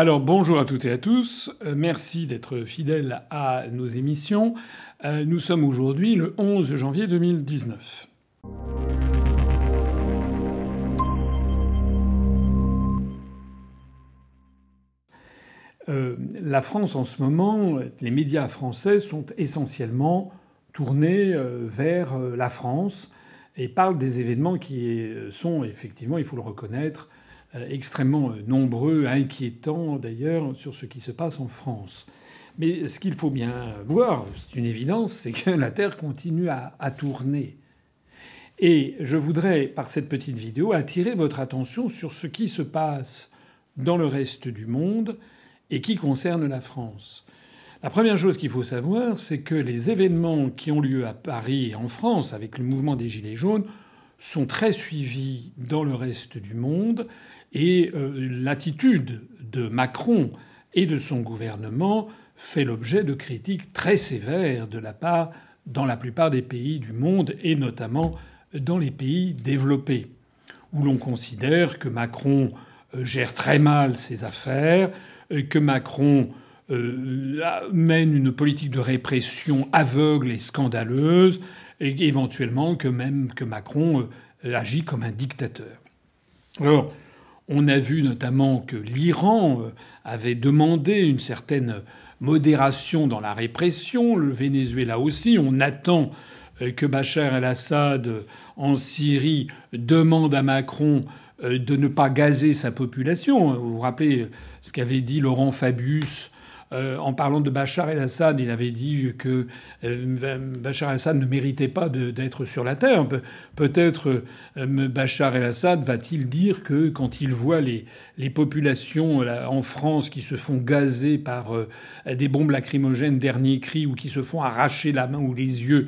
Alors bonjour à toutes et à tous, euh, merci d'être fidèles à nos émissions. Euh, nous sommes aujourd'hui le 11 janvier 2019. Euh, la France en ce moment, les médias français sont essentiellement tournés vers la France et parlent des événements qui sont effectivement, il faut le reconnaître, extrêmement nombreux, inquiétants d'ailleurs, sur ce qui se passe en France. Mais ce qu'il faut bien voir, c'est une évidence, c'est que la Terre continue à, à, tourner. Et je voudrais, par cette petite vidéo, attirer votre attention sur ce qui se passe dans le reste du monde et qui concerne la France. La première chose qu'il faut savoir, c'est que les événements qui ont lieu à Paris et en France avec le mouvement des Gilets jaunes sont très suivis dans le reste du monde et euh, l'attitude de Macron et de son gouvernement fait l'objet de critiques très sévères de la part dans la plupart des pays du monde et notamment dans les pays développés, où l'on considère que Macron euh, gère très mal ses affaires, euh, que Macron mène une politique de répression aveugle et scandaleuse, et éventuellement que même que Macron agit comme un dictateur. Alors, on a vu notamment que l'Iran euh, avait demandé une certaine modération dans la répression, le Venezuela aussi. On attend euh, que Bachar el-Assad euh, en Syrie demande à Macron de ne pas gazer sa population. Vous vous rappelez ce qu'avait dit Laurent Fabius euh, en parlant de Bachar el-Assad, il avait dit que euh, Bachar el-Assad ne méritait pas d'être sur la terre. Peut-être euh, Bachar el-Assad va-t-il dire que quand il voit les, les populations en France qui se font gazer par des bombes lacrymogènes dernier cri ou qui se font arracher la main ou les yeux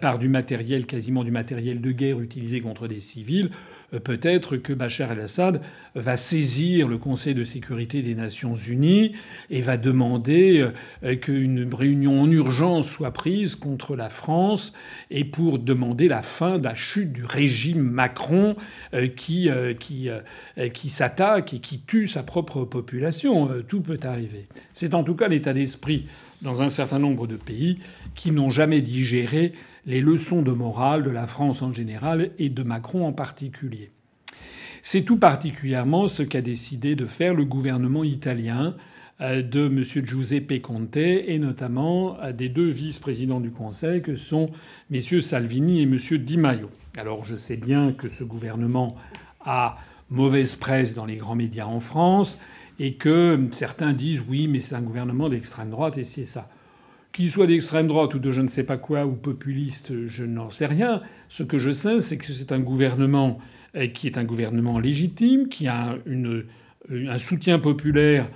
par du matériel, quasiment du matériel de guerre utilisé contre des civils, peut-être que Bachar el-Assad va saisir le Conseil de sécurité des Nations Unies et va demander euh, qu'une réunion en urgence soit prise contre la France et pour demander la fin de la chute du régime Macron euh, qui, euh, qui, qui s'attaque et qui tue sa propre population. Tout peut arriver. C'est en tout cas l'état d'esprit dans un certain nombre de pays qui n'ont jamais digéré les leçons de morale de la France en général et de Macron en particulier. C'est tout particulièrement ce qu'a décidé de faire le gouvernement italien euh, de M. Giuseppe Conte et notamment euh, des deux vice-présidents du Conseil que sont M. Salvini et M. Di Maio. Alors je sais bien que ce gouvernement a mauvaise presse dans les grands médias en France et que certains disent oui mais c'est un gouvernement d'extrême droite et c'est ça. Qu'il soit d'extrême droite ou de je ne sais pas quoi ou populiste, je n'en sais rien. Ce que je sais, c'est que c'est un gouvernement euh, qui est un gouvernement légitime, qui a une, un soutien populaire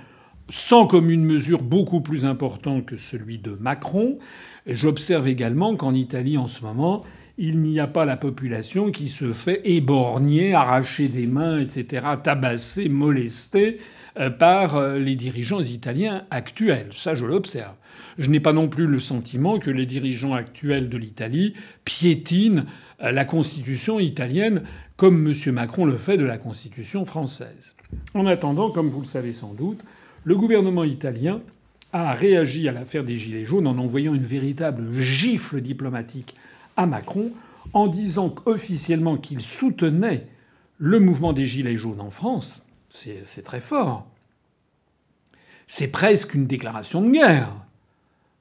sans commune mesure beaucoup plus important que celui de Macron. J'observe également qu'en Italie en ce moment, il n'y a pas la population qui se fait éborgner, arracher des mains, etc., tabasser, molester euh, par euh, les dirigeants italiens actuels. Ça, je l'observe. Je n'ai pas non plus le sentiment que les dirigeants actuels de l'Italie piétinent euh, la constitution italienne comme M. Macron le fait de la constitution française. En attendant, comme vous le savez sans doute, le gouvernement italien a réagi à l'affaire des Gilets jaunes en envoyant une véritable gifle diplomatique à Macron en disant officiellement qu'il soutenait le mouvement des Gilets jaunes en France. C'est très fort. C'est presque une déclaration de guerre.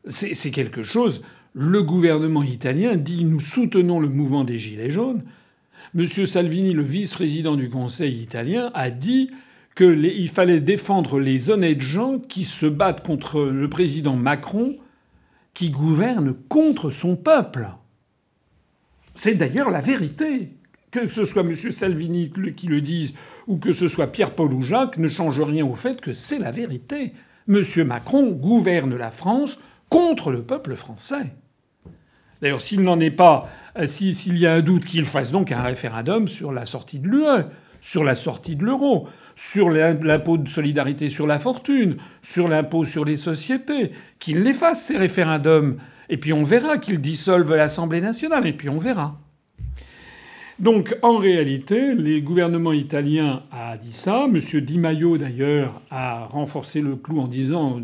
C'est quelque chose. Le gouvernement italien dit nous soutenons le mouvement des Gilets jaunes. Monsieur Salvini, le vice-président du Conseil italien, a dit qu'il fallait défendre les honnêtes gens qui se battent contre le président Macron, qui gouverne contre son peuple. C'est d'ailleurs la vérité. Que ce soit M. Salvini qui le dise ou que ce soit Pierre-Paul ou Jacques ne change rien au fait que c'est la vérité. M. Macron gouverne la France contre le peuple français. D'ailleurs, s'il n'en est pas, euh, s'il y a un doute, qu'il fasse donc un référendum sur la sortie de l'UE, sur la sortie de l'euro, sur l'impôt de solidarité sur la fortune, sur l'impôt sur les sociétés, qu'il les fasse ces référendums. Et puis on verra qu'il dissolve l'Assemblée nationale, et puis on verra. Donc en réalité, les gouvernements italiens a dit ça. Monsieur Di Maio d'ailleurs a renforcé le clou en disant,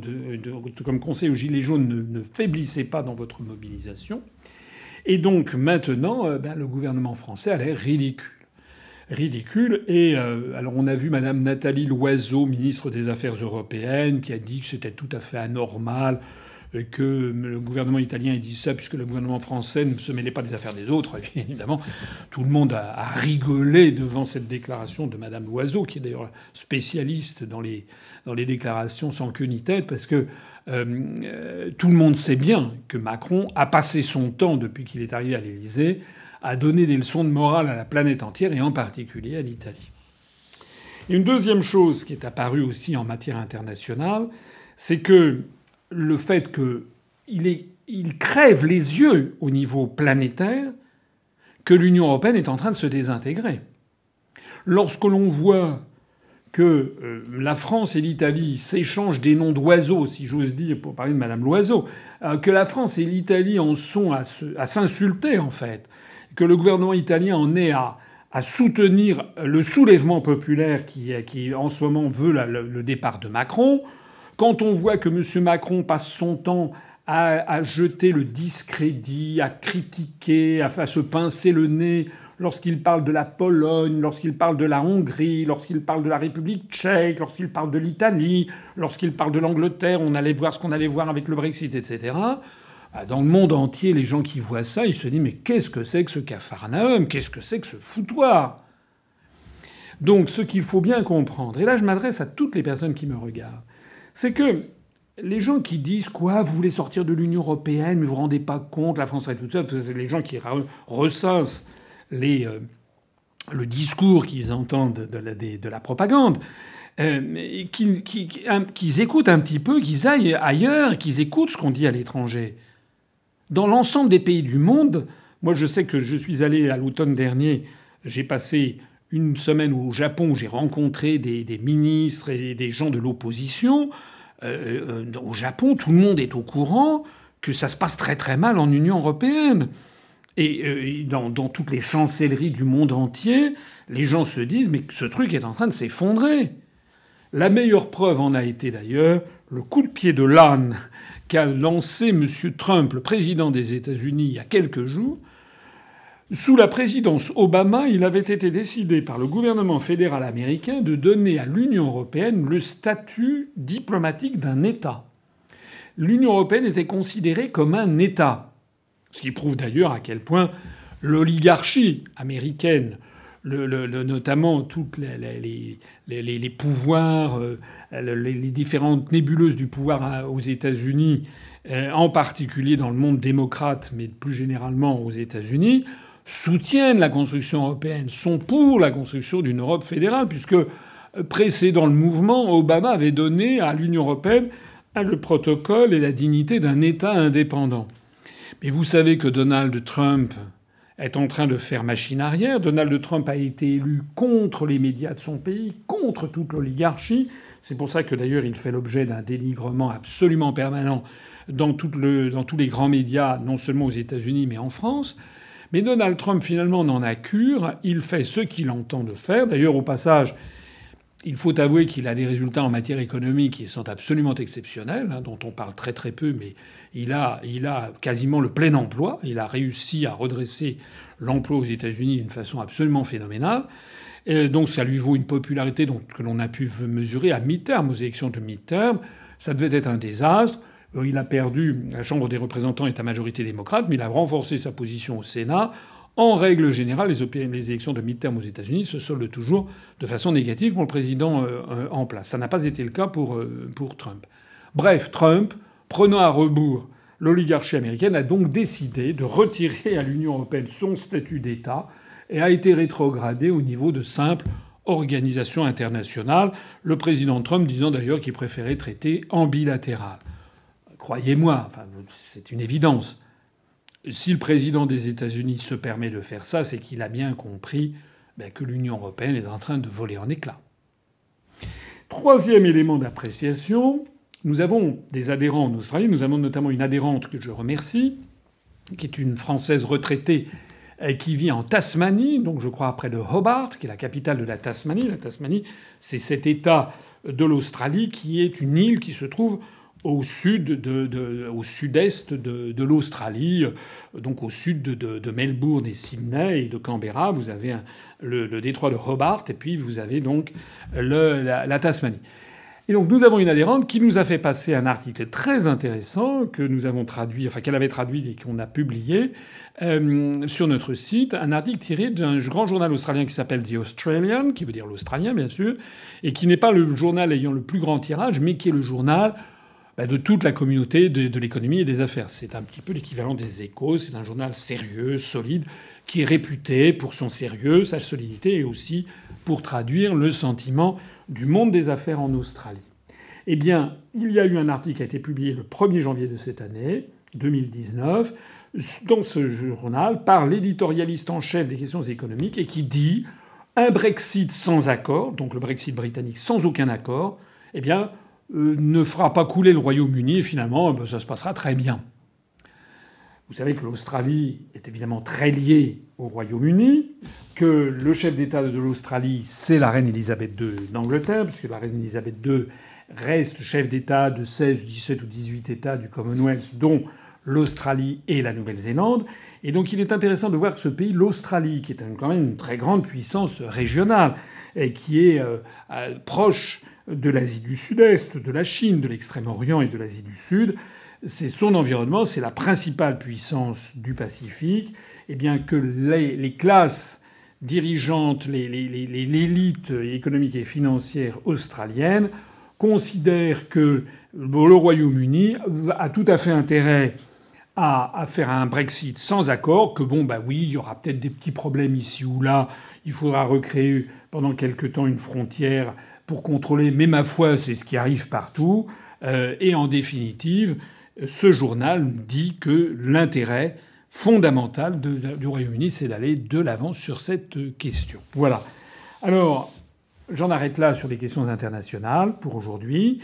comme conseil aux Gilets jaunes, ne, faiblissez pas dans votre mobilisation. Et donc maintenant, euh, ben, le gouvernement français a l'air ridicule ridicule. Et euh, alors on a vu Madame Nathalie Loiseau, ministre des Affaires européennes, qui a dit que c'était tout à fait anormal que le gouvernement italien ait dit ça puisque le gouvernement français ne se mêlait pas des affaires des autres. Évidemment, tout le monde a, rigolé devant cette déclaration de Madame Loiseau, qui est d'ailleurs spécialiste dans les, dans les déclarations sans queue ni tête, parce que euh, euh, tout le monde sait bien que Macron a passé son temps, depuis qu'il est arrivé à l'Élysée, à donner des leçons de morale à la planète entière et en particulier à l'Italie. Une deuxième chose qui est apparue aussi en matière internationale, c'est que le fait qu'il il crève les yeux au niveau planétaire que l'Union européenne est en train de se désintégrer. Lorsque l'on voit que euh, la France et l'Italie s'échangent des noms d'oiseaux, si j'ose dire, pour parler de Madame Loiseau, euh, que la France et l'Italie en sont à, s'insulter en fait, que le gouvernement italien en est à, soutenir le soulèvement populaire qui en ce moment veut le départ de Macron, quand on voit que M. Macron passe son temps à, jeter le discrédit, à critiquer, à, se pincer le nez lorsqu'il parle de la Pologne, lorsqu'il parle de la Hongrie, lorsqu'il parle de la République tchèque, lorsqu'il parle de l'Italie, lorsqu'il parle de l'Angleterre, on allait voir ce qu'on allait voir avec le Brexit, etc. Bah, dans le monde entier, les gens qui voient ça, ils se disent mais qu'est-ce que c'est que ce cafarnaum? Qu'est-ce que c'est que ce foutoir? Donc ce qu'il faut bien comprendre, et là je m'adresse à toutes les personnes qui me regardent, c'est que les gens qui disent quoi, vous voulez sortir de l'Union européenne, mais vous vous rendez pas compte, la France est toute seule, c'est les gens qui ressassent les, euh, le discours qu'ils entendent de la, de la propagande. Euh, qu'ils écoutent un petit peu, qu'ils aillent ailleurs, qu'ils écoutent ce qu'on dit à l'étranger. Dans l'ensemble des pays du monde, moi je sais que je suis allé à l'automne dernier, j'ai passé une semaine au Japon j'ai rencontré des, ministres et des gens de l'opposition. Euh, euh, au Japon, tout le monde est au courant que ça se passe très très mal en Union européenne. Et euh, dans, dans, toutes les chancelleries du monde entier, les gens se disent mais ce truc est en train de s'effondrer. La meilleure preuve en a été d'ailleurs le coup de pied de l'âne qu'a lancé M. Trump, le président des États-Unis, il y a quelques jours, sous la présidence Obama, il avait été décidé par le gouvernement fédéral américain de donner à l'Union européenne le statut diplomatique d'un État. L'Union européenne était considérée comme un État, ce qui prouve d'ailleurs à quel point l'oligarchie américaine, notamment toutes les, pouvoirs, euh, les, différentes nébuleuses du pouvoir aux États-Unis, euh, en particulier dans le monde démocrate, mais plus généralement aux États-Unis, soutiennent la construction européenne, sont pour la construction d'une Europe fédérale, puisque euh, précédant le mouvement, Obama avait donné à l'Union européenne le protocole et la dignité d'un État indépendant. Mais vous savez que Donald Trump est en train de faire machine arrière. Donald Trump a été élu contre les médias de son pays, contre toute l'oligarchie. C'est pour ça que d'ailleurs il fait l'objet d'un dénigrement absolument permanent dans tous les grands médias, non seulement aux États-Unis mais en France. Mais Donald Trump, finalement, n'en a cure. Il fait ce qu'il entend de faire. D'ailleurs, au passage, il faut avouer qu'il a des résultats en matière économique qui sont absolument exceptionnels, hein, dont on parle très très peu, mais il a, il a quasiment le plein emploi. Il a réussi à redresser l'emploi aux États-Unis d'une façon absolument phénoménale. Et donc ça lui vaut une popularité donc, que l'on a pu mesurer à mi-terme, aux élections de mi-terme. Ça devait être un désastre. Euh, il a perdu la Chambre des représentants est à majorité démocrate, mais il a renforcé sa position au Sénat. En règle générale, les, élections de mi-terme aux États-Unis se soldent toujours de façon négative pour le président euh, euh, en place. Ça n'a pas été le cas pour, pour Trump. Bref, Trump, prenant à rebours l'oligarchie américaine, a donc décidé de retirer à l'Union européenne son statut d'État et a été rétrogradé au niveau de simple organisation internationale, le président Trump disant d'ailleurs qu'il préférait traiter en bilatéral. Croyez-moi, c'est une évidence. Si le président des États-Unis se permet de faire ça, c'est qu'il a bien compris ben, que l'Union européenne est en train de voler en éclats. Troisième élément d'appréciation, nous avons des adhérents en Australie. Nous avons notamment une adhérente que je remercie, qui est une Française retraitée qui vit en Tasmanie, donc je crois près de Hobart, qui est la capitale de la Tasmanie. La Tasmanie, c'est cet État de l'Australie qui est une île qui se trouve au sud de, au sud-est de, l'Australie, donc au sud de, Melbourne et Sydney et de Canberra. Vous avez le, détroit de Hobart et puis vous avez donc la, Tasmanie. Et donc nous avons une adhérente qui nous a fait passer un article très intéressant que nous avons traduit, enfin qu'elle avait traduit et qu'on a publié euh, sur notre site, un article tiré d'un grand journal australien qui s'appelle The Australian, qui veut dire l'Australien bien sûr, et qui n'est pas le journal ayant le plus grand tirage, mais qui est le journal de toute la communauté de, l'économie et des affaires. C'est un petit peu l'équivalent des échos. C'est un journal sérieux, solide, qui est réputé pour son sérieux, sa solidité et aussi pour traduire le sentiment du monde des affaires en Australie. Eh bien, il y a eu un article qui a été publié le 1er janvier de cette année, 2019, dans ce journal par l'éditorialiste en chef des questions économiques et qui dit un Brexit sans accord, donc le Brexit britannique sans aucun accord, eh bien, ne fera pas couler le Royaume-Uni et finalement ben, ça se passera très bien. Vous savez que l'Australie est évidemment très liée au Royaume-Uni, que le chef d'État de l'Australie, c'est la reine Elisabeth II d'Angleterre, puisque la reine Elisabeth II reste chef d'État de 16, 17 ou 18 États du Commonwealth, dont l'Australie et la Nouvelle-Zélande. Et donc il est intéressant de voir que ce pays, l'Australie, qui est quand même une très grande puissance régionale, et qui est euh, proche de l'Asie du Sud-Est, de la Chine, de l'Extrême-Orient et de l'Asie du Sud, c'est son environnement, c'est la principale puissance du Pacifique, et bien que les, classes dirigeantes, l'élite économique et financière australienne considèrent que le Royaume-Uni a tout à fait intérêt à, faire un Brexit sans accord, que bon, bah oui, il y aura peut-être des petits problèmes ici ou là, il faudra recréer pendant quelque temps une frontière pour contrôler, mais ma foi, c'est ce qui arrive partout. Euh, et en définitive, ce journal dit que l'intérêt fondamental du Royaume-Uni, c'est d'aller de l'avant sur cette question. Voilà. Alors, j'en arrête là sur les questions internationales pour aujourd'hui.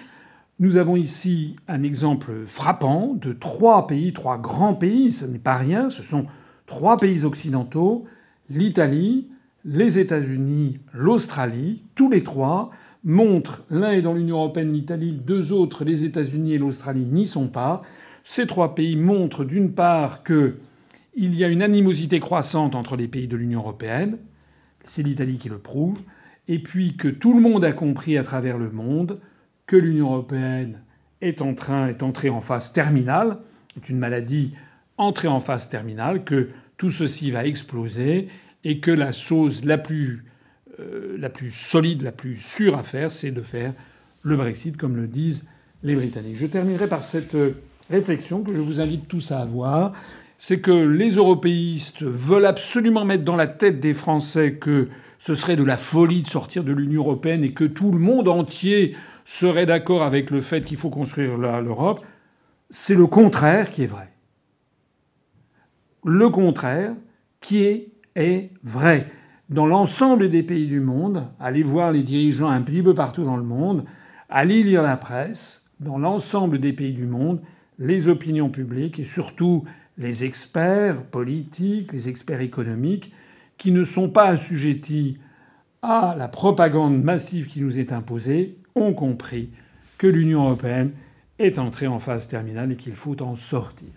Nous avons ici un exemple frappant de trois pays, trois grands pays, ce n'est pas rien, ce sont trois pays occidentaux, l'Italie, les États-Unis, l'Australie, tous les trois montrent, l'un est dans l'Union européenne, l'Italie, deux autres, les États-Unis et l'Australie, n'y sont pas. Ces trois pays montrent d'une part qu'il y a une animosité croissante entre les pays de l'Union européenne, c'est l'Italie qui le prouve, et puis que tout le monde a compris à travers le monde que l'Union européenne est en train, est entrée en phase terminale, est une maladie entrée en phase terminale, que tout ceci va exploser et que la chose la plus euh, la plus solide, la plus sûre à faire, c'est de faire le Brexit, comme le disent les Britanniques. Je terminerai par cette euh, réflexion que je vous invite tous à avoir. C'est que les européistes veulent absolument mettre dans la tête des Français que ce serait de la folie de sortir de l'Union européenne et que tout le monde entier serait d'accord avec le fait qu'il faut construire l'Europe. C'est le contraire qui est vrai. Le contraire qui est, est vrai dans l'ensemble des pays du monde, allez voir les dirigeants un petit peu partout dans le monde, allez lire la presse, dans l'ensemble des pays du monde, les opinions publiques et surtout les experts politiques, les experts économiques, qui ne sont pas assujettis à la propagande massive qui nous est imposée, ont compris que l'Union européenne est entrée en phase terminale et qu'il faut en sortir.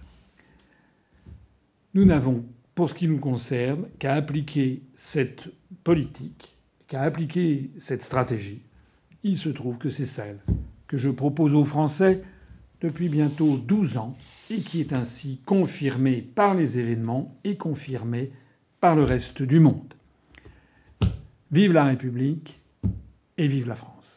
Nous n'avons pour ce qui nous concerne, qu'à appliquer cette politique, qu'à appliquer cette stratégie. Il se trouve que c'est celle que je propose aux Français depuis bientôt 12 ans et qui est ainsi confirmée par les événements et confirmée par le reste du monde. Vive la République et vive la France.